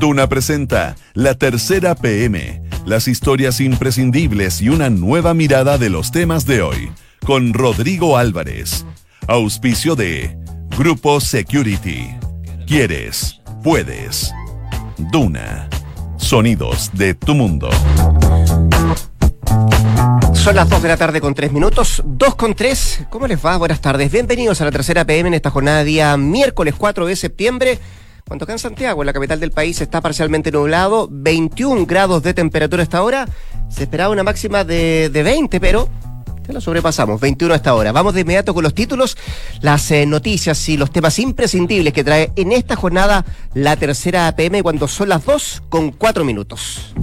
Duna presenta La Tercera PM, las historias imprescindibles y una nueva mirada de los temas de hoy, con Rodrigo Álvarez. Auspicio de Grupo Security. ¿Quieres? Puedes. Duna. Sonidos de tu mundo. Son las 2 de la tarde con 3 minutos, 2 con 3. ¿Cómo les va? Buenas tardes. Bienvenidos a la tercera PM en esta jornada día miércoles 4 de septiembre. Cuando acá en Santiago, en la capital del país, está parcialmente nublado, 21 grados de temperatura hasta ahora. Se esperaba una máxima de, de 20, pero ya lo sobrepasamos, 21 hasta ahora. Vamos de inmediato con los títulos, las eh, noticias y los temas imprescindibles que trae en esta jornada la tercera PM cuando son las 2 con 4 minutos.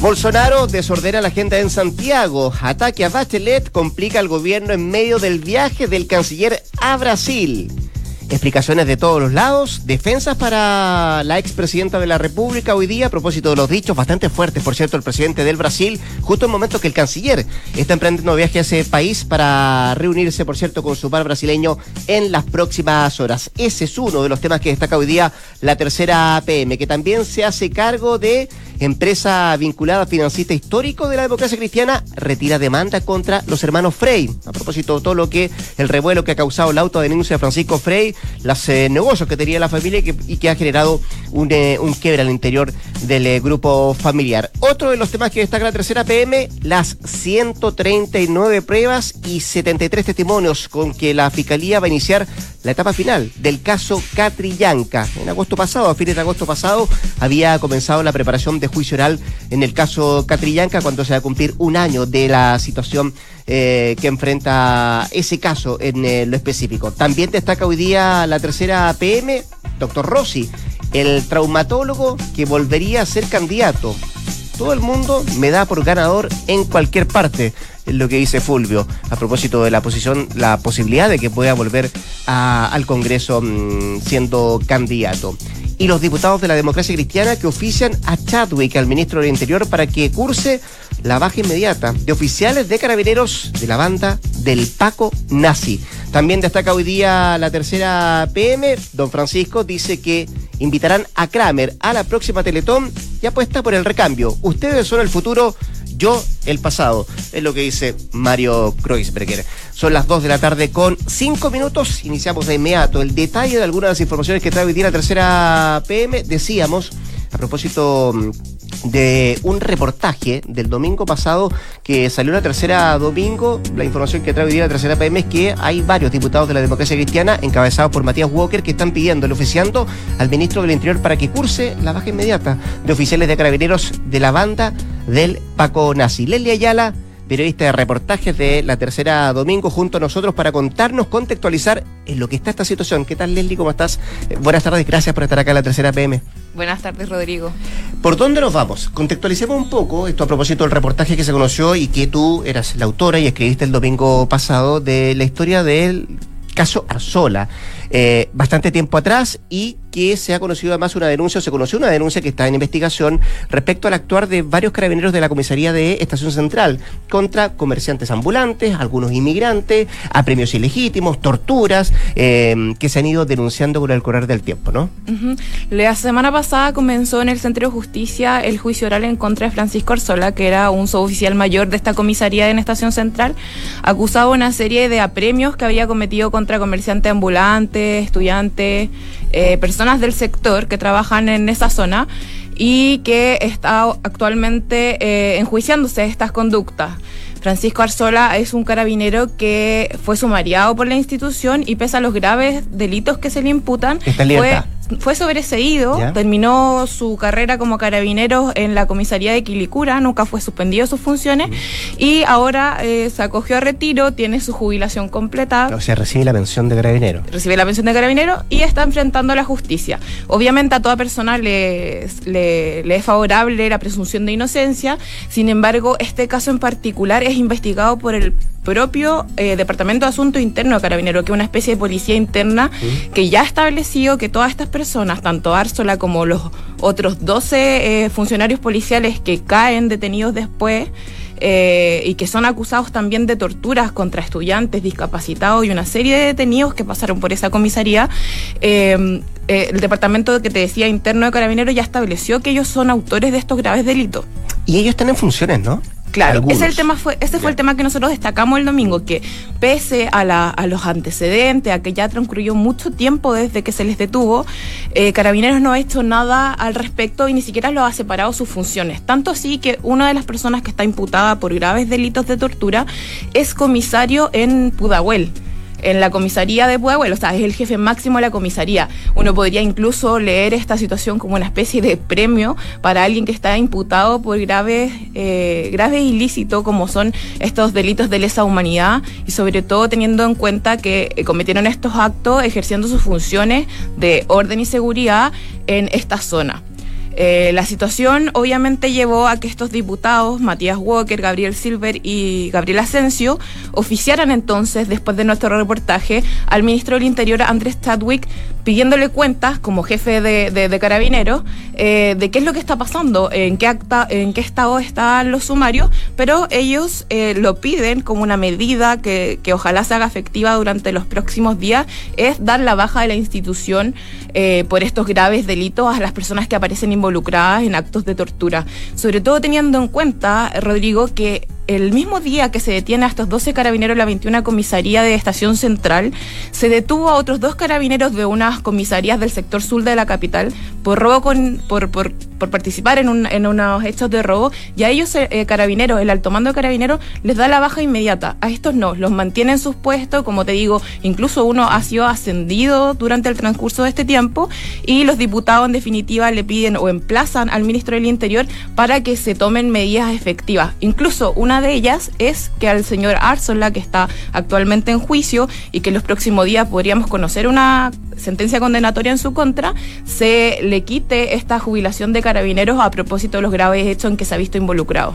Bolsonaro desordena la agenda en Santiago. Ataque a Bachelet complica al gobierno en medio del viaje del canciller a Brasil. Explicaciones de todos los lados, defensas para la expresidenta de la República hoy día a propósito de los dichos bastante fuertes, por cierto, el presidente del Brasil, justo en momento que el canciller está emprendiendo viaje a ese país para reunirse, por cierto, con su par brasileño en las próximas horas. Ese es uno de los temas que destaca hoy día la tercera PM, que también se hace cargo de empresa vinculada financista histórico de la democracia cristiana, retira demanda contra los hermanos Frey. A propósito de todo lo que el revuelo que ha causado la autodenuncia de Francisco Frey, los eh, negocios que tenía la familia y que, ha generado un, eh, un quiebre al interior del eh, grupo familiar. Otro de los temas que destaca la tercera PM, las 139 pruebas y 73 testimonios con que la Fiscalía va a iniciar la etapa final del caso Catrillanca. En agosto pasado, a fines de agosto pasado, había comenzado la preparación de juicio oral en el caso Catrillanca cuando se va a cumplir un año de la situación eh, que enfrenta ese caso en eh, lo específico. También destaca hoy día la tercera PM, doctor Rossi, el traumatólogo que volvería a ser candidato. Todo el mundo me da por ganador en cualquier parte, lo que dice Fulvio, a propósito de la posición, la posibilidad de que pueda volver al Congreso mm, siendo candidato y los diputados de la democracia cristiana que ofician a Chadwick, al ministro del Interior, para que curse la baja inmediata de oficiales de carabineros de la banda del Paco Nazi. También destaca hoy día la tercera PM. Don Francisco dice que invitarán a Kramer a la próxima Teletón y apuesta por el recambio. Ustedes son el futuro yo el pasado. Es lo que dice Mario Kreuzberger. Son las 2 de la tarde con 5 minutos. Iniciamos de inmediato el detalle de algunas de las informaciones que trae hoy día la tercera PM. Decíamos, a propósito de un reportaje del domingo pasado que salió la tercera domingo. La información que trae hoy día la tercera PM es que hay varios diputados de la democracia cristiana, encabezados por Matías Walker, que están pidiendo, oficiando al ministro del Interior para que curse la baja inmediata de oficiales de carabineros de la banda del Paco Nazi. Leslie Ayala periodista de reportajes de la tercera domingo, junto a nosotros para contarnos, contextualizar en lo que está esta situación. ¿Qué tal, Leslie? ¿Cómo estás? Eh, buenas tardes, gracias por estar acá en la tercera PM. Buenas tardes, Rodrigo. ¿Por dónde nos vamos? Contextualicemos un poco esto a propósito del reportaje que se conoció y que tú eras la autora y escribiste el domingo pasado de la historia del caso Arzola. Eh, bastante tiempo atrás y que se ha conocido además una denuncia, o se conoció una denuncia que está en investigación respecto al actuar de varios carabineros de la comisaría de Estación Central contra comerciantes ambulantes, algunos inmigrantes, a premios ilegítimos, torturas, eh, que se han ido denunciando con el correr del tiempo, ¿no? La semana pasada comenzó en el Centro de Justicia el juicio oral en contra de Francisco Arzola, que era un suboficial mayor de esta comisaría en Estación Central, acusado de una serie de apremios que había cometido contra comerciantes ambulantes, estudiantes, eh, personas del sector que trabajan en esa zona y que está actualmente eh, enjuiciándose estas conductas. Francisco Arzola es un carabinero que fue sumariado por la institución y pese a los graves delitos que se le imputan, fue fue sobreseído, terminó su carrera como carabinero en la comisaría de Quilicura, nunca fue suspendido sus funciones y ahora eh, se acogió a retiro, tiene su jubilación completa. O sea, recibe la pensión de carabinero. Recibe la pensión de carabinero y está enfrentando a la justicia. Obviamente a toda persona le, le es favorable la presunción de inocencia, sin embargo, este caso en particular es investigado por el propio eh, Departamento de Asuntos Internos de Carabinero, que es una especie de policía interna que ya ha establecido que todas estas personas, tanto Arzola como los otros 12 eh, funcionarios policiales que caen detenidos después, eh, y que son acusados también de torturas contra estudiantes, discapacitados y una serie de detenidos que pasaron por esa comisaría. Eh, eh, el departamento que te decía interno de carabineros ya estableció que ellos son autores de estos graves delitos. Y ellos están en funciones, ¿no? Claro, ese, el tema fue, ese fue el tema que nosotros destacamos el domingo, que pese a, la, a los antecedentes, a que ya transcurrió mucho tiempo desde que se les detuvo, eh, Carabineros no ha hecho nada al respecto y ni siquiera lo ha separado sus funciones. Tanto así que una de las personas que está imputada por graves delitos de tortura es comisario en Pudahuel en la comisaría de Puebla, o sea, es el jefe máximo de la comisaría. Uno podría incluso leer esta situación como una especie de premio para alguien que está imputado por graves, eh, graves ilícitos como son estos delitos de lesa humanidad y sobre todo teniendo en cuenta que eh, cometieron estos actos ejerciendo sus funciones de orden y seguridad en esta zona. Eh, la situación obviamente llevó a que estos diputados, Matías Walker, Gabriel Silver y Gabriel Asensio, oficiaran entonces, después de nuestro reportaje, al ministro del Interior, Andrés Chadwick, pidiéndole cuentas como jefe de, carabineros eh, de qué es lo que está pasando, en qué, acta, en qué estado están los sumarios, pero ellos eh, lo piden como una medida que, que, ojalá se haga efectiva durante los próximos días, es dar la baja de la institución por estos graves delitos a las personas que aparecen involucradas en actos de tortura. Sobre todo teniendo en cuenta, Rodrigo, que el mismo día que se detiene a estos 12 carabineros de la 21 comisaría de Estación Central, se detuvo a otros dos carabineros de unas comisarías del sector sur de la capital por robo con, por, por, por participar en, un, en unos hechos de robo y a ellos eh, carabineros, el alto mando de carabineros les da la baja inmediata. A estos no, los mantienen en sus puestos, como te digo, incluso uno ha sido ascendido durante el transcurso de este tiempo y los diputados en definitiva le piden o emplazan al ministro del Interior para que se tomen medidas efectivas. Incluso una de ellas es que al señor Arzola, que está actualmente en juicio y que en los próximos días podríamos conocer una sentencia condenatoria en su contra, se le quite esta jubilación de carabineros a propósito de los graves hechos en que se ha visto involucrado.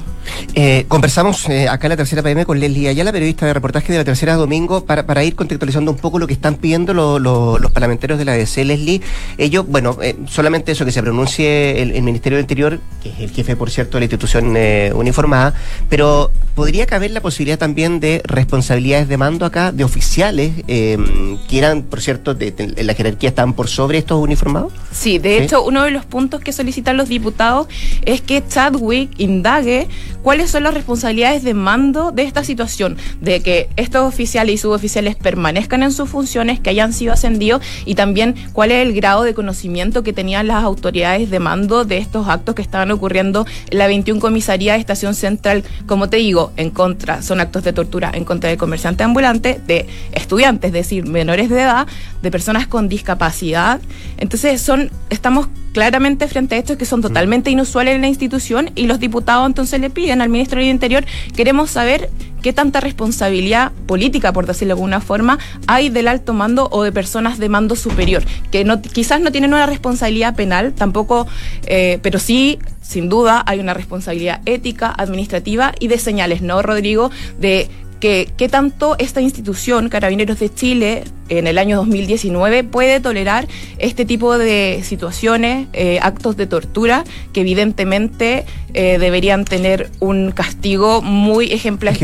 Eh, conversamos eh, acá en la tercera PM con Leslie Ayala, periodista de reportaje de la tercera domingo, para, para ir contextualizando un poco lo que están pidiendo los parlamentarios de la DC. Leslie, ellos, bueno, eh, solamente eso, que se pronuncie el, Ministerio del Interior, que es el jefe, por cierto, de la institución uniformada, pero podría caber la posibilidad también de responsabilidades de mando acá de oficiales que eran, por cierto, de, de la jerarquía están por sobre estos uniformados? Sí, de hecho, uno de los puntos que solicitan los diputados es que Chadwick indague cuáles son las responsabilidades de mando de esta situación, de que estos oficiales y suboficiales permanezcan en sus funciones, que hayan sido ascendidos y también cuál es el grado de conocimiento que tenían las autoridades de mando de estos actos que estaban ocurriendo en la 21 comisaría de Estación Central, como te digo, en contra, son actos de tortura en contra de comerciantes ambulantes, de estudiantes, es decir, menores de edad, de personas con discapacidad. Entonces, son, estamos claramente frente a estos que son totalmente inusuales en la institución y los diputados entonces le piden al ministro del Interior, queremos saber qué tanta responsabilidad política, por decirlo de alguna forma, hay del alto mando o de personas de mando superior, que no, quizás no tienen una responsabilidad penal, tampoco, eh, pero sí sin duda hay una responsabilidad ética, administrativa y de señales, ¿no, Rodrigo? De que qué tanto esta institución, Carabineros de Chile, en el año 2019, puede tolerar este tipo de situaciones, eh, actos de tortura, que evidentemente eh, deberían tener un castigo muy ejemplar,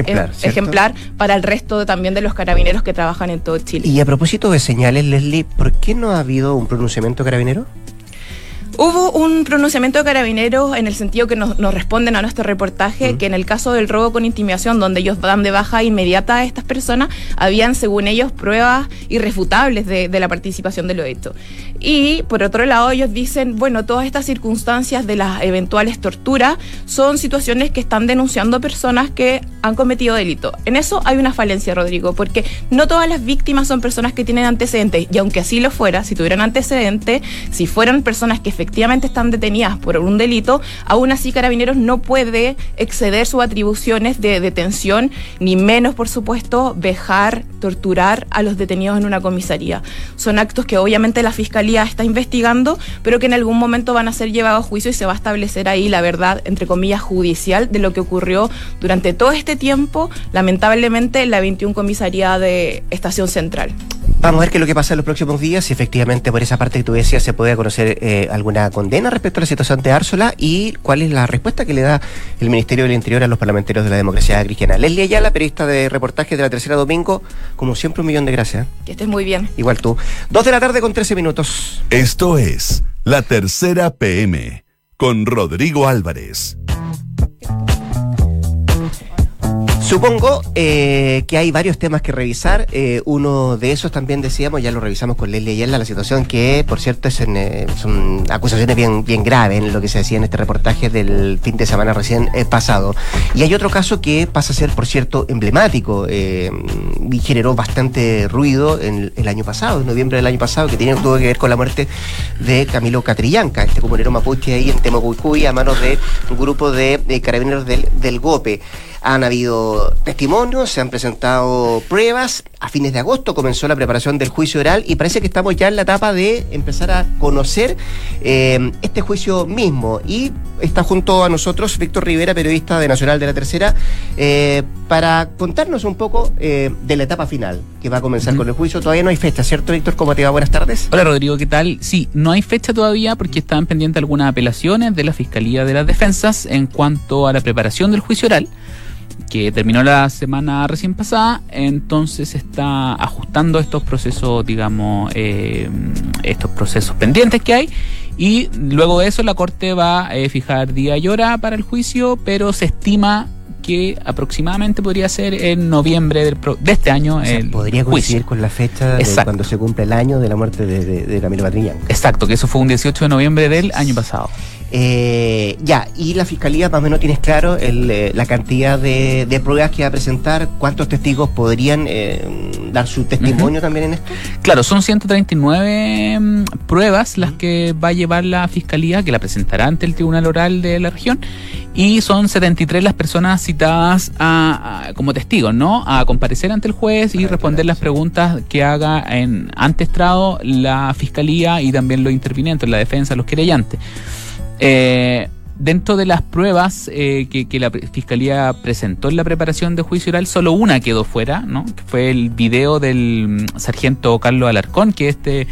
ejemplar, para el resto también de los carabineros que trabajan en todo Chile. Y a propósito de señales, Leslie, ¿por qué no ha habido un pronunciamiento carabinero? Hubo un pronunciamiento de carabineros en el sentido que nos, responden a nuestro reportaje que en el caso del robo con intimidación, donde ellos dan de baja inmediata a estas personas, habían, según ellos, pruebas irrefutables de, la participación de lo hecho. Y por otro lado, ellos dicen, bueno, todas estas circunstancias de las eventuales torturas son situaciones que están denunciando personas que han cometido delito. En eso hay una falencia, Rodrigo, porque no todas las víctimas son personas que tienen antecedentes, y aunque así lo fuera, si tuvieran antecedentes, si fueran personas que efectivamente están detenidas por un delito, aún así Carabineros no puede exceder sus atribuciones de detención, ni menos, por supuesto, vejar, torturar a los detenidos en una comisaría. Son actos que obviamente la Fiscalía está investigando, pero que en algún momento van a ser llevados a juicio y se va a establecer ahí la verdad, entre comillas, judicial de lo que ocurrió durante todo este tiempo, lamentablemente, en la 21 comisaría de Estación Central. Vamos a ver qué es lo que pasa en los próximos días, si efectivamente por esa parte que tú decías se puede conocer eh, alguna condena respecto a la situación de Ársula y cuál es la respuesta que le da el Ministerio del Interior a los parlamentarios de la democracia cristiana. Leslie Ayala, periodista de reportajes de la Tercera Domingo, como siempre un millón de gracias. Que estés muy bien. Igual tú. Dos de la tarde con 13 minutos. Esto es La Tercera PM con Rodrigo Álvarez. Supongo eh, que hay varios temas que revisar. Eh, uno de esos también decíamos, ya lo revisamos con Leslie Ayala, la situación que, por cierto, es en, eh, son acusaciones bien, bien graves en lo que se decía en este reportaje del fin de semana recién pasado. Y hay otro caso que pasa a ser, por cierto, emblemático y generó bastante ruido en el año pasado, en noviembre del año pasado, que tiene, tuvo que ver con la muerte de Camilo Catrillanca, este comunero mapuche ahí en Temocuicuy, a manos de un grupo de, carabineros del, del GOPE. Han habido testimonios, se han presentado pruebas. A fines de agosto comenzó la preparación del juicio oral y parece que estamos ya en la etapa de empezar a conocer eh, este juicio mismo. Y está junto a nosotros Víctor Rivera, periodista de Nacional de la Tercera, eh, para contarnos un poco eh, de la etapa final que va a comenzar con el juicio. Todavía no hay fecha, ¿cierto, Víctor? ¿Cómo te va? Buenas tardes. Hola, Rodrigo, ¿qué tal? Sí, no hay fecha todavía porque están pendientes algunas apelaciones de la Fiscalía de las Defensas en cuanto a la preparación del juicio oral que terminó la semana recién pasada, entonces está ajustando estos procesos, digamos, eh, estos procesos pendientes que hay. Y luego de eso la Corte va a eh, fijar día y hora para el juicio, pero se estima que aproximadamente podría ser en noviembre del de este año. podría coincidir con la fecha de cuando se cumple el año de la muerte de, de, de Camilo Exacto, que eso fue un 18 de noviembre del año pasado. Eh, ya, y la fiscalía más o menos tienes claro eh, la cantidad de, pruebas que va a presentar, cuántos testigos podrían eh, dar su testimonio también en esto. Claro, son 139 mm, pruebas las que va a llevar la fiscalía, que la presentará ante el Tribunal Oral de la región, y son 73 las personas citadas a, como testigos, ¿no? A comparecer ante el juez y responder las preguntas que haga en antestrado la fiscalía y también los intervinientes, la defensa, los querellantes. Eh, dentro de las pruebas eh, que, la Fiscalía presentó en la preparación de juicio oral, solo una quedó fuera, ¿no? Que fue el video del mm, sargento Carlos Alarcón, que este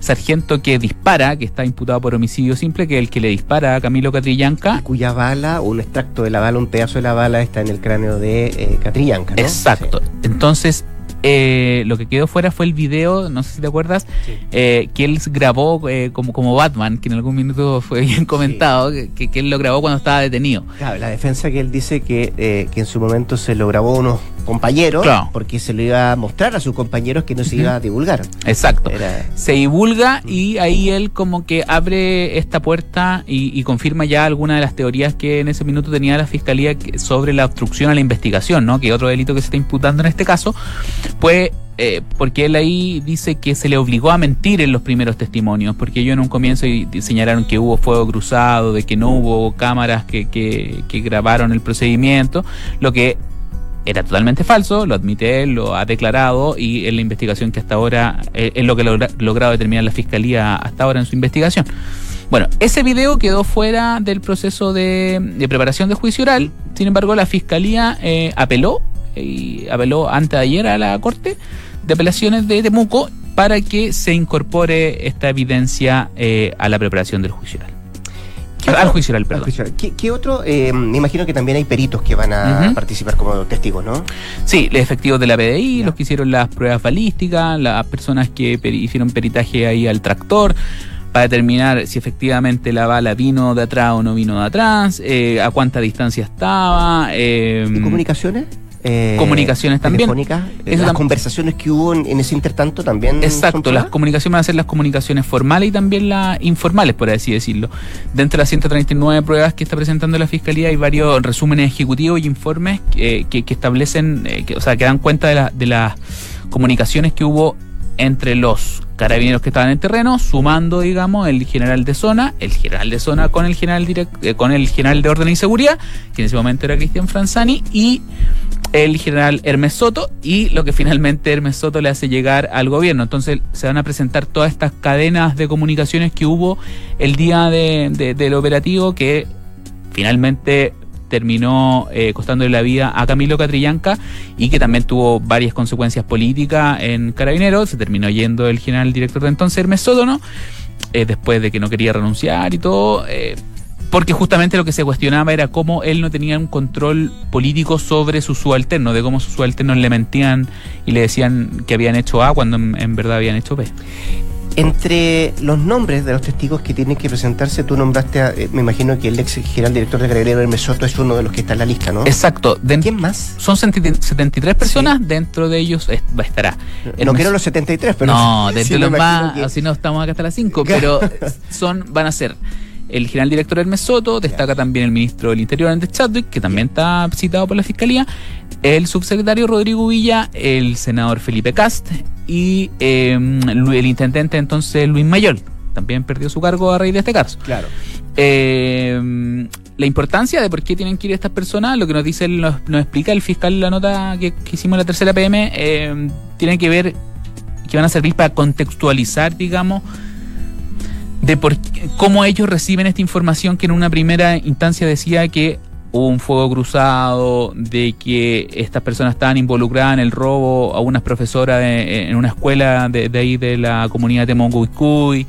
sargento que dispara, que está imputado por homicidio simple, que es el que le dispara a Camilo Catrillanca. cuya bala, un extracto de la bala, un pedazo de la bala está en el cráneo de eh, Catrillanca. Exacto. Entonces, eh, lo que quedó fuera fue el video, no sé si te acuerdas, eh, que él grabó eh, como, como Batman, que en algún minuto fue bien comentado, que, que, él lo grabó cuando estaba detenido. Claro, la defensa que él dice que, que en su momento se lo grabó unos compañeros, porque se lo iba a mostrar a sus compañeros que no se iba a divulgar. Exacto. Se divulga y ahí él como que abre esta puerta y, confirma ya alguna de las teorías que en ese minuto tenía la fiscalía sobre la obstrucción a la investigación, ¿no? Que otro delito que se está imputando en este caso, pues eh, porque él ahí dice que se le obligó a mentir en los primeros testimonios, porque ellos en un comienzo señalaron que hubo fuego cruzado, de que no hubo cámaras que, que, que grabaron el procedimiento, lo que era totalmente falso, lo admite él, lo ha declarado y en la investigación que hasta ahora eh, es lo que ha logrado determinar la fiscalía hasta ahora en su investigación. Bueno, ese video quedó fuera del proceso de, preparación de juicio oral, sin embargo la fiscalía eh, apeló y apeló antes de ayer a la corte de apelaciones de Temuco para que se incorpore esta evidencia eh, a la preparación del juicio oral al juicio oral, perdón. ¿Qué, otro? Eh, me imagino que también hay peritos que van a participar como testigos, ¿no? Sí, los efectivos de la PDI, los que hicieron las pruebas balísticas, las personas que hicieron peritaje ahí al tractor para determinar si efectivamente la bala vino de atrás o no vino de atrás, eh, a cuánta distancia estaba. Eh, ¿Y comunicaciones? Eh, comunicaciones también. las conversaciones que hubo en, ese intertanto también. Exacto, las comunicaciones van a ser las comunicaciones formales y también las informales, por así decirlo. Dentro de las 139 pruebas que está presentando la Fiscalía hay varios resúmenes ejecutivos y informes que, establecen, eh, que, o sea, que dan cuenta de, de las comunicaciones que hubo entre los carabineros que estaban en terreno, sumando, digamos, el general de zona, el general de zona con el general eh, con el general de orden y seguridad, que en ese momento era Cristian Franzani, y el general Hermes Soto, y lo que finalmente Hermes Soto le hace llegar al gobierno. Entonces se van a presentar todas estas cadenas de comunicaciones que hubo el día de, del operativo que finalmente terminó eh, costándole la vida a Camilo Catrillanca y que también tuvo varias consecuencias políticas en Carabineros. Se terminó yendo el general director de entonces, Hermes Sódono, eh, después de que no quería renunciar y todo. Eh, porque justamente lo que se cuestionaba era cómo él no tenía un control político sobre sus subalternos, de cómo sus subalternos le mentían y le decían que habían hecho A cuando en, en verdad habían hecho B. Entre los nombres de los testigos que tienen que presentarse, tú nombraste, a, eh, me imagino que el ex general director de Carabineros, Hermes Soto, es uno de los que está en la lista, ¿no? Exacto. De- ¿Quién más? Son 73 personas, dentro de ellos es- estará. No quiero los 73, pero... no, dentro de los más, que- así no estamos acá hasta las 5, pero son, van a ser el general director Hermes Soto, destaca también el ministro del Interior Andrés Chadwick, que también está citado por la Fiscalía, el subsecretario Rodrigo Villa, el senador Felipe Cast y eh, el intendente entonces Luis Mayol, también perdió su cargo a raíz de este caso. Claro. Eh, la importancia de por qué tienen que ir estas personas, lo que nos dice, nos, nos explica el fiscal en la nota que, que hicimos en la tercera PM, eh, tiene que ver que van a servir para contextualizar, digamos, de por cómo ellos reciben esta información que en una primera instancia decía que hubo un fuego cruzado, de que estas personas estaban involucradas en el robo a unas profesoras en una escuela de, de ahí de la comunidad de Mongoicuy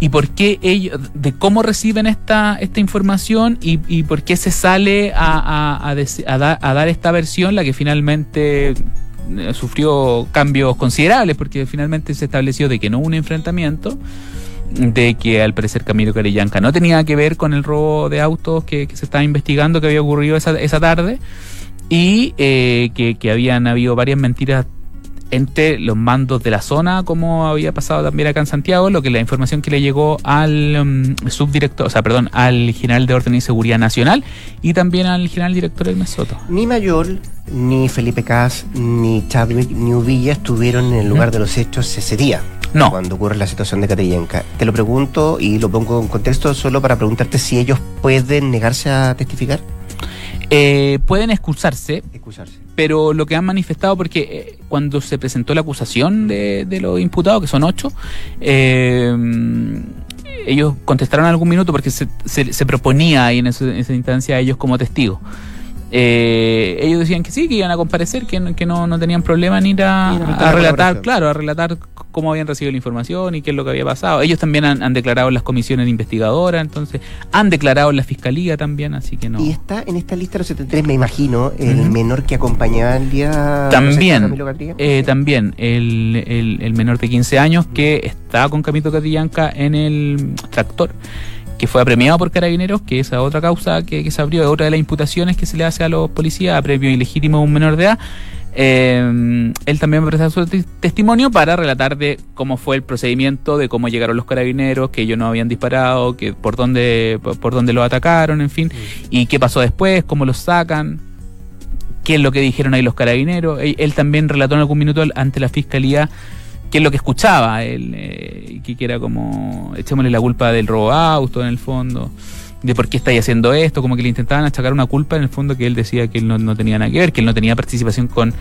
y por qué ellos, de cómo reciben esta, esta información y, y por qué se sale a, a- a dar esta versión, la que finalmente eh, sufrió cambios considerables, porque finalmente se estableció de que no hubo un enfrentamiento, de que al parecer Camilo Carellanca no tenía que ver con el robo de autos que, que se estaba investigando que había ocurrido esa, esa tarde y eh, que, que habían habido varias mentiras entre los mandos de la zona, como había pasado también acá en Santiago, lo que la información que le llegó al um, subdirector, o sea, perdón, al general de Orden y Seguridad Nacional y también al general director del Mesoto. Ni Mayol, ni Felipe Cas, ni Chadwick, ni Uvilla estuvieron en el lugar de los hechos ese día. No. Cuando ocurre la situación de Catrillanca. Te lo pregunto y lo pongo en contexto solo para preguntarte si ellos pueden negarse a testificar. Eh, pueden excusarse, Excusarse. Pero lo que han manifestado, porque eh, cuando se presentó la acusación de, de los imputados, que son ocho, eh, ellos contestaron algún minuto porque se, se- se proponía ahí en, en esa instancia a ellos como testigos. Eh, ellos decían que sí, que iban a comparecer, que no, que no, no tenían problema en ir a, relatar, claro, a relatar cómo habían recibido la información y qué es lo que había pasado. Ellos también han, han declarado en las comisiones investigadoras, entonces han declarado en la fiscalía también, así que no. Y está en esta lista los 73, me imagino, el menor que acompañaba el día. También, eh, también el, el- el menor de 15 años que está con Camilo Catrillanca en el tractor, que fue apremiado por carabineros, que esa otra causa que, que se abrió, otra de las imputaciones que se le hace a los policías, apremio ilegítimo a un menor de edad. Eh, él también va a prestar su te- testimonio para relatar de cómo fue el procedimiento, de cómo llegaron los carabineros, que ellos no habían disparado, que por dónde, por, dónde los atacaron, en fin, y qué pasó después, cómo los sacan, qué es lo que dijeron ahí los carabineros. Él, también relató en algún minuto ante la fiscalía qué es lo que escuchaba él, eh, que, era como, echémosle la culpa del robo auto en el fondo, de por qué estáis haciendo esto, como que le intentaban achacar una culpa en el fondo que él decía que él no, no tenía nada que ver, que él no tenía participación con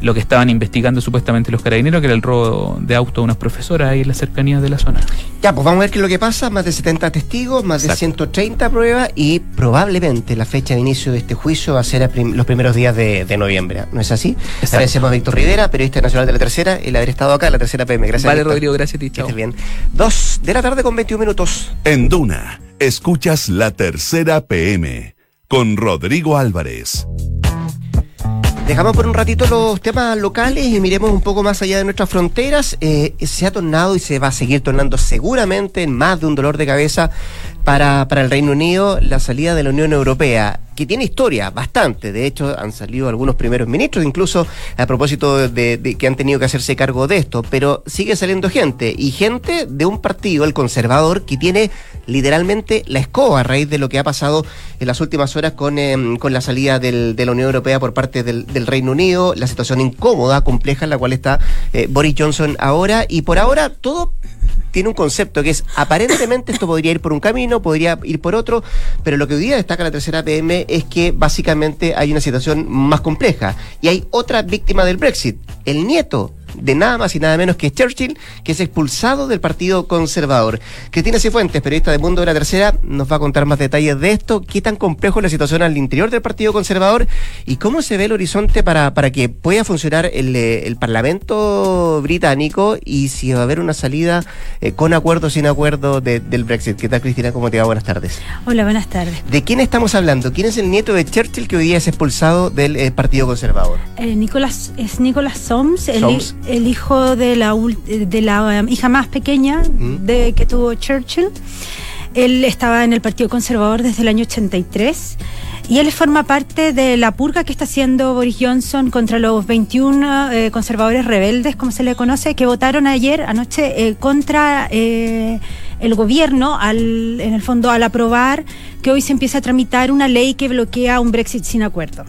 lo que estaban investigando supuestamente los carabineros, que era el robo de auto de unas profesoras ahí en las cercanías de la zona. Ya, pues vamos a ver qué es lo que pasa. Más de 70 testigos, más de Exacto. 130 pruebas y probablemente la fecha de inicio de este juicio va a ser a prim- los primeros días de, de noviembre. ¿No es así? Agradecemos a Víctor Rivera, periodista nacional de la tercera, el haber estado acá en la tercera PM. Gracias. Vale, Víctor. Rodrigo, gracias a ti, Que chao. estés bien. Dos de la tarde con 21 minutos. En Duna, escuchas la tercera PM con Rodrigo Álvarez. Dejamos por un ratito los temas locales y miremos un poco más allá de nuestras fronteras. Eh, se ha tornado y se va a seguir tornando seguramente en más de un dolor de cabeza para, para el Reino Unido la salida de la Unión Europea, que tiene historia bastante. De hecho, han salido algunos primeros ministros, incluso a propósito de, de que han tenido que hacerse cargo de esto, pero sigue saliendo gente y gente de un partido, el conservador, que tiene literalmente la escoba a raíz de lo que ha pasado en las últimas horas con, em, con la salida del- de la Unión Europea por parte del, Reino Unido, la situación incómoda, compleja en la cual está eh, Boris Johnson ahora, y por ahora todo tiene un concepto que es aparentemente esto podría ir por un camino, podría ir por otro, pero lo que hoy día destaca la tercera PM es que básicamente hay una situación más compleja y hay otra víctima del Brexit, el nieto de nada más y nada menos que Churchill, que es expulsado del Partido Conservador. Cristina Cifuentes, periodista de Mundo de la Tercera, nos va a contar más detalles de esto, qué tan complejo es la situación al interior del Partido Conservador y cómo se ve el horizonte para, para que pueda funcionar el, eh, el Parlamento británico y si va a haber una salida eh, con acuerdo o sin acuerdo de- del Brexit. ¿Qué tal, Cristina? ¿Cómo te va? Buenas tardes. Hola, buenas tardes. ¿De quién estamos hablando? ¿Quién es el nieto de Churchill que hoy día es expulsado del eh, Partido Conservador? Eh, Nicolás, es Nicolás Soms, el. El hijo de la, de la um, hija más pequeña Mm. de que tuvo Churchill. Él estaba en el Partido Conservador desde el año 83 y él forma parte de la purga que está haciendo Boris Johnson contra los 21 eh, conservadores rebeldes, como se le conoce, que votaron ayer, anoche, eh, contra eh, el gobierno, al, en el fondo, al aprobar que hoy se empieza a tramitar una ley que bloquea un Brexit sin acuerdo.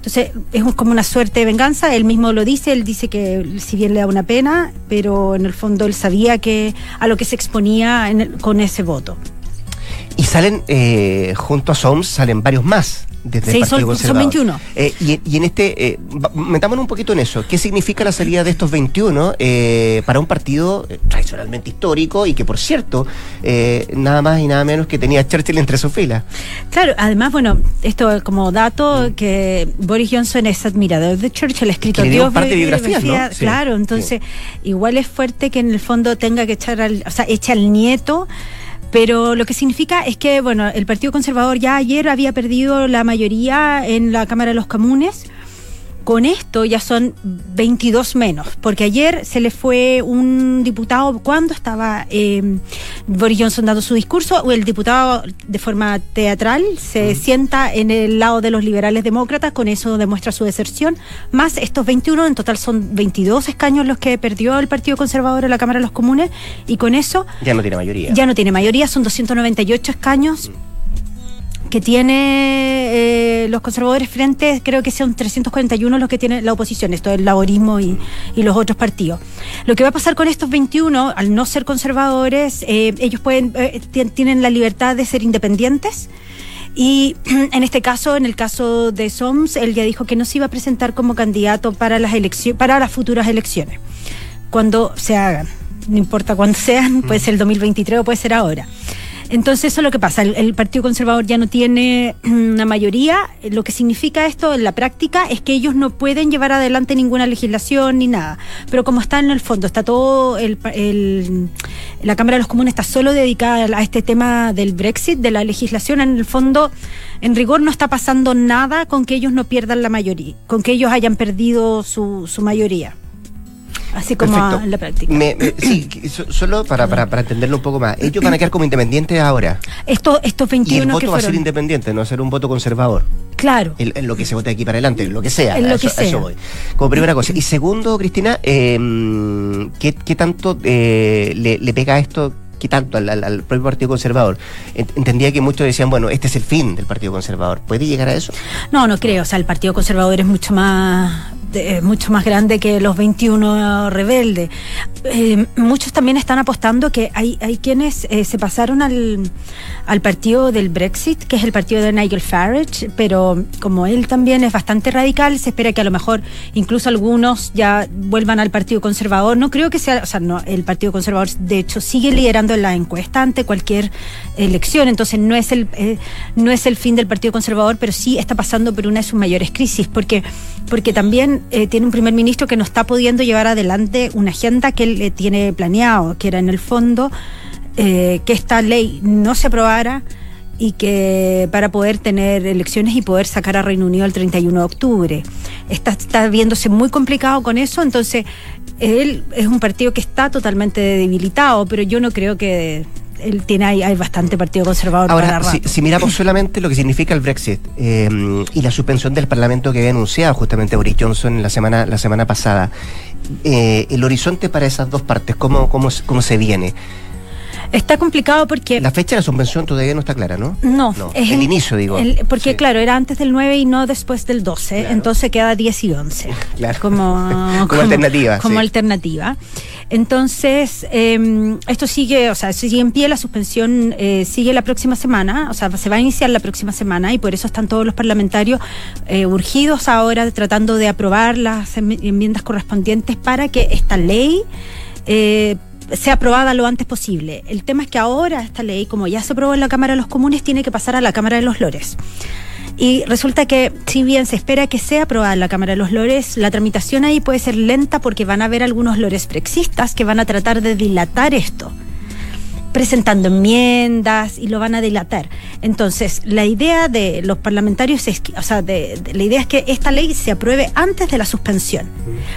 Entonces, es como una suerte de venganza. Él mismo lo dice, él dice que si bien le da una pena, pero en el fondo él sabía que a lo que se exponía en el- con ese voto. Y salen, eh, junto a SOMS, salen varios más desde Sí, el Partido son- son Conservador. 21. Eh, y, y en este, eh, metámonos un poquito en eso. ¿Qué significa la salida de estos 21 eh, para un partido eh, tradicionalmente histórico y que, por cierto, eh, nada más y nada menos que tenía Churchill entre sus filas? Claro, además, bueno, esto como dato que Boris Johnson es admirador de Churchill, ha escrito Que le dio un Dios par de bi- biografías, ¿no? biografía, Sí, Claro, entonces igual es fuerte que en el fondo tenga que echar al, o sea, eche al nieto. Pero lo que significa es que, bueno, el Partido Conservador ya ayer había perdido la mayoría en la Cámara de los Comunes. Con esto ya son 22 menos, porque ayer se le fue un diputado cuando estaba eh, Boris Johnson dando su discurso, o el diputado de forma teatral se sienta en el lado de los liberales demócratas, con eso demuestra su deserción, más estos 21, en total son 22 escaños los que perdió el Partido Conservador en la Cámara de los Comunes, y con eso Ya no tiene mayoría. ya no tiene mayoría, son 298 escaños que tiene eh, los conservadores frente, creo que son 341 los que tiene la oposición, esto es el laborismo y, y los otros partidos. Lo que va a pasar con estos 21, al no ser conservadores, eh, ellos pueden eh, tien- tienen la libertad de ser independientes. Y en este caso, en el caso de SOMS, él ya dijo que no se iba a presentar como candidato para las elecciones, para las futuras elecciones, cuando se hagan. No importa cuándo sean, puede ser el 2023 o puede ser ahora. Entonces, eso es lo que pasa. El, el Partido Conservador ya no tiene una mayoría. Lo que significa esto en la práctica es que ellos no pueden llevar adelante ninguna legislación ni nada. Pero como está en el fondo, está todo. El, el- la Cámara de los Comunes está solo dedicada a este tema del Brexit, de la legislación. En el fondo, en rigor, no está pasando nada con que ellos no pierdan la mayoría, con que ellos hayan perdido su, su mayoría. Así como Perfecto. en la práctica. Me- me- sí, solo para, para, para entenderlo un poco más. Ellos van a quedar como independientes ahora. Estos, estos Y el 21 voto que va a ser independiente, no va a ser un voto conservador. Claro. En, en lo que se vote aquí para adelante, en lo que sea. En a lo eso, que a eso sea. voy. Como primera cosa. Y segundo, Cristina, eh, ¿qué, qué tanto eh, le, le pega esto? ¿Qué tanto al, propio Partido Conservador? Ent- Entendía que muchos decían, bueno, este es el fin del Partido Conservador. ¿Puede llegar a eso? No, no creo. O sea, el Partido Conservador es mucho más mucho más grande que los 21 rebeldes. Eh, muchos también están apostando que hay, hay quienes eh, se pasaron al, al partido del Brexit, que es el partido de Nigel Farage, pero como él también es bastante radical, se espera que a lo mejor incluso algunos ya vuelvan al Partido Conservador. No creo que sea, o sea, no, el Partido Conservador de hecho sigue liderando en la encuesta ante cualquier elección, entonces no es el eh, no es el fin del Partido Conservador, pero sí está pasando por una de sus mayores crisis, porque porque también eh, tiene un primer ministro que no está pudiendo llevar adelante una agenda que él eh, tiene planeado, que era en el fondo eh, que esta ley no se aprobara y que para poder tener elecciones y poder sacar a Reino Unido el 31 de octubre. Está, está viéndose muy complicado con eso, entonces él es un partido que está totalmente debilitado, pero yo no creo que él tiene hay, hay bastante partido conservador para Ahora, rato. si, si miramos solamente lo que significa el Brexit eh, y la suspensión del Parlamento que había anunciado justamente Boris Johnson la semana, la semana pasada, eh, el horizonte para esas dos partes, ¿cómo, cómo, cómo se viene? Está complicado porque... La fecha de la suspensión todavía no está clara, ¿no? No, es el inicio, digo. el- porque Sí. claro, era antes del 9 y no después del 12, Claro. entonces queda 10 y 11. Claro. Como, Como alternativa, Como sí. alternativa. Entonces, eh, esto sigue, o sea, sigue en pie, la suspensión eh, sigue la próxima semana, o sea, se va a iniciar la próxima semana y por eso están todos los parlamentarios eh, urgidos ahora tratando de aprobar las enmiendas correspondientes para que esta ley eh, sea aprobada lo antes posible. El tema es que ahora esta ley, como ya se aprobó en la Cámara de los Comunes, tiene que pasar a la Cámara de los Lores. Y resulta que, si bien se espera que sea aprobada en la Cámara de los Lores, la tramitación ahí puede ser lenta porque van a haber algunos lores brexistas que van a tratar de dilatar esto presentando enmiendas y lo van a dilatar. Entonces, la idea de los parlamentarios es, o sea, de, la idea es que esta ley se apruebe antes de la suspensión.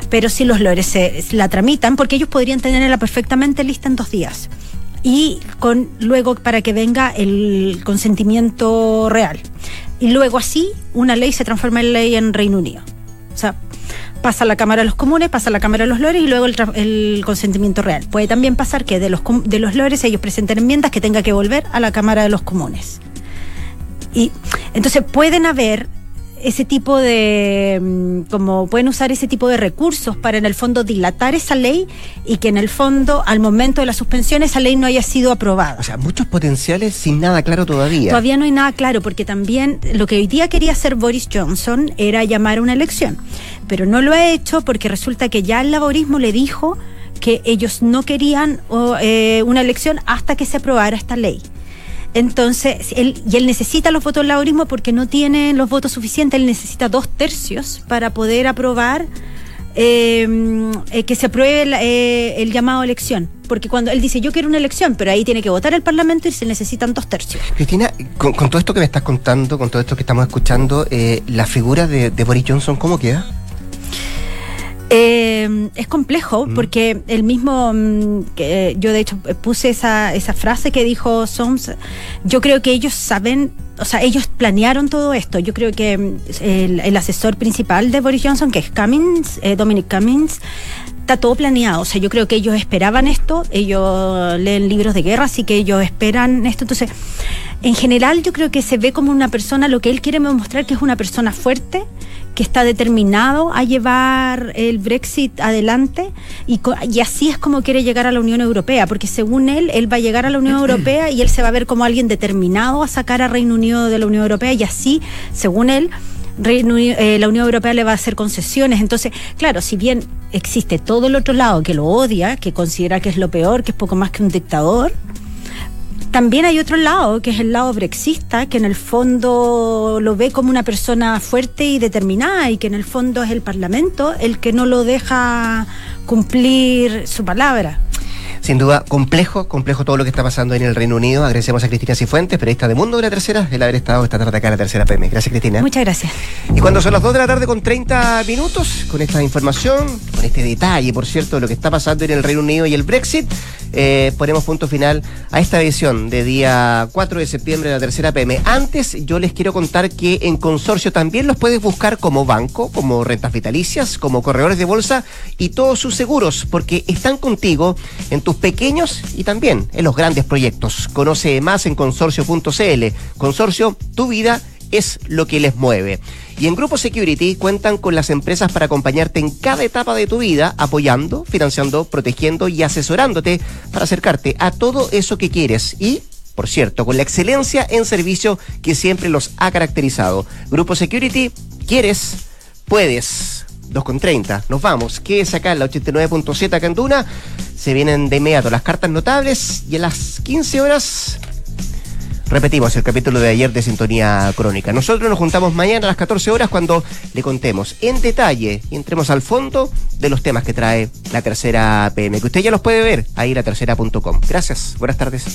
Pero si los lores se, la tramitan, porque ellos podrían tenerla perfectamente lista en dos días. Y con luego para que venga el consentimiento real. Y luego así una ley se transforma en ley en Reino Unido. O sea, pasa la Cámara de los Comunes, pasa la Cámara de los Lores y luego el, consentimiento real. Puede también pasar que de los, de los Lores ellos presenten enmiendas que tenga que volver a la Cámara de los Comunes. Y entonces pueden haber ese tipo de, mm, como pueden usar ese tipo de recursos para en el fondo dilatar esa ley y que en el fondo al momento de la suspensión esa ley no haya sido aprobada. O sea, muchos potenciales sin nada claro todavía. Todavía no hay nada claro porque también lo que hoy día quería hacer Boris Johnson era llamar a una elección, pero no lo ha hecho porque resulta que ya el laborismo le dijo que ellos no querían eh, una elección hasta que se aprobara esta ley. Entonces, él, y él necesita los votos del laborismo porque no tiene los votos suficientes, él necesita dos tercios para poder aprobar eh, eh, que se apruebe eh, el, llamado elección. Porque cuando él dice yo quiero una elección, pero ahí tiene que votar el Parlamento y se necesitan dos tercios. Cristina, con, todo esto que me estás contando, con todo esto que estamos escuchando, la figura de Boris Johnson, ¿cómo queda? Eh, es complejo mm. porque el mismo, mm, que yo de hecho puse esa, esa frase que dijo Soms, yo creo que ellos saben, o sea, ellos planearon todo esto. Yo creo que mm, el, asesor principal de Boris Johnson, que es Cummings, eh, Dominic Cummings, está todo planeado. O sea, yo creo que ellos esperaban esto, ellos leen libros de guerra, así que ellos esperan esto. Entonces, en general yo creo que se ve como una persona, lo que él quiere mostrar que es una persona fuerte, que está determinado a llevar el Brexit adelante y, y, así es como quiere llegar a la Unión Europea, porque según él, él va a llegar a la Unión Europea y él se va a ver como alguien determinado a sacar a Reino Unido de la Unión Europea y así, según él, eh, la Unión Europea le va a hacer concesiones. Entonces, claro, si bien existe todo el otro lado que lo odia, que considera que es lo peor, que es poco más que un dictador, también hay otro lado, que es el lado brexista, que en el fondo lo ve como una persona fuerte y determinada y que en el fondo es el Parlamento el que no lo deja cumplir su palabra. Sin duda, complejo, complejo todo lo que está pasando en el Reino Unido. Agradecemos a Cristina Cifuentes, periodista de Mundo de la Tercera, el haber estado esta tarde acá en la Tercera PM. Gracias, Cristina. Muchas gracias. Y cuando son las 2 de la tarde con 30 minutos, con esta información, con este detalle, por cierto, de lo que está pasando en el Reino Unido y el Brexit, eh, ponemos punto final a esta edición de día 4 de septiembre de la Tercera PM. Antes, yo les quiero contar que en Consorcio también los puedes buscar como banco, como rentas vitalicias, como corredores de bolsa y todos sus seguros, porque están contigo en tu pequeños y también en los grandes proyectos. Conoce más en consorcio.cl. Consorcio, tu vida es lo que les mueve. Y en Grupo Security cuentan con las empresas para acompañarte en cada etapa de tu vida, apoyando, financiando, protegiendo y asesorándote para acercarte a todo eso que quieres y por cierto, con la excelencia en servicio que siempre los ha caracterizado. Grupo Security, quieres, puedes. 2.30. Nos vamos. ¿Qué es acá en la 89.7 Canduna? Se vienen de inmediato las cartas notables y a las 15 horas repetimos el capítulo de ayer de Sintonía Crónica. Nosotros nos juntamos mañana a las 14 horas cuando le contemos en detalle y entremos al fondo de los temas que trae la tercera PM, que usted ya los puede ver ahí la tercera.com. Gracias, buenas tardes.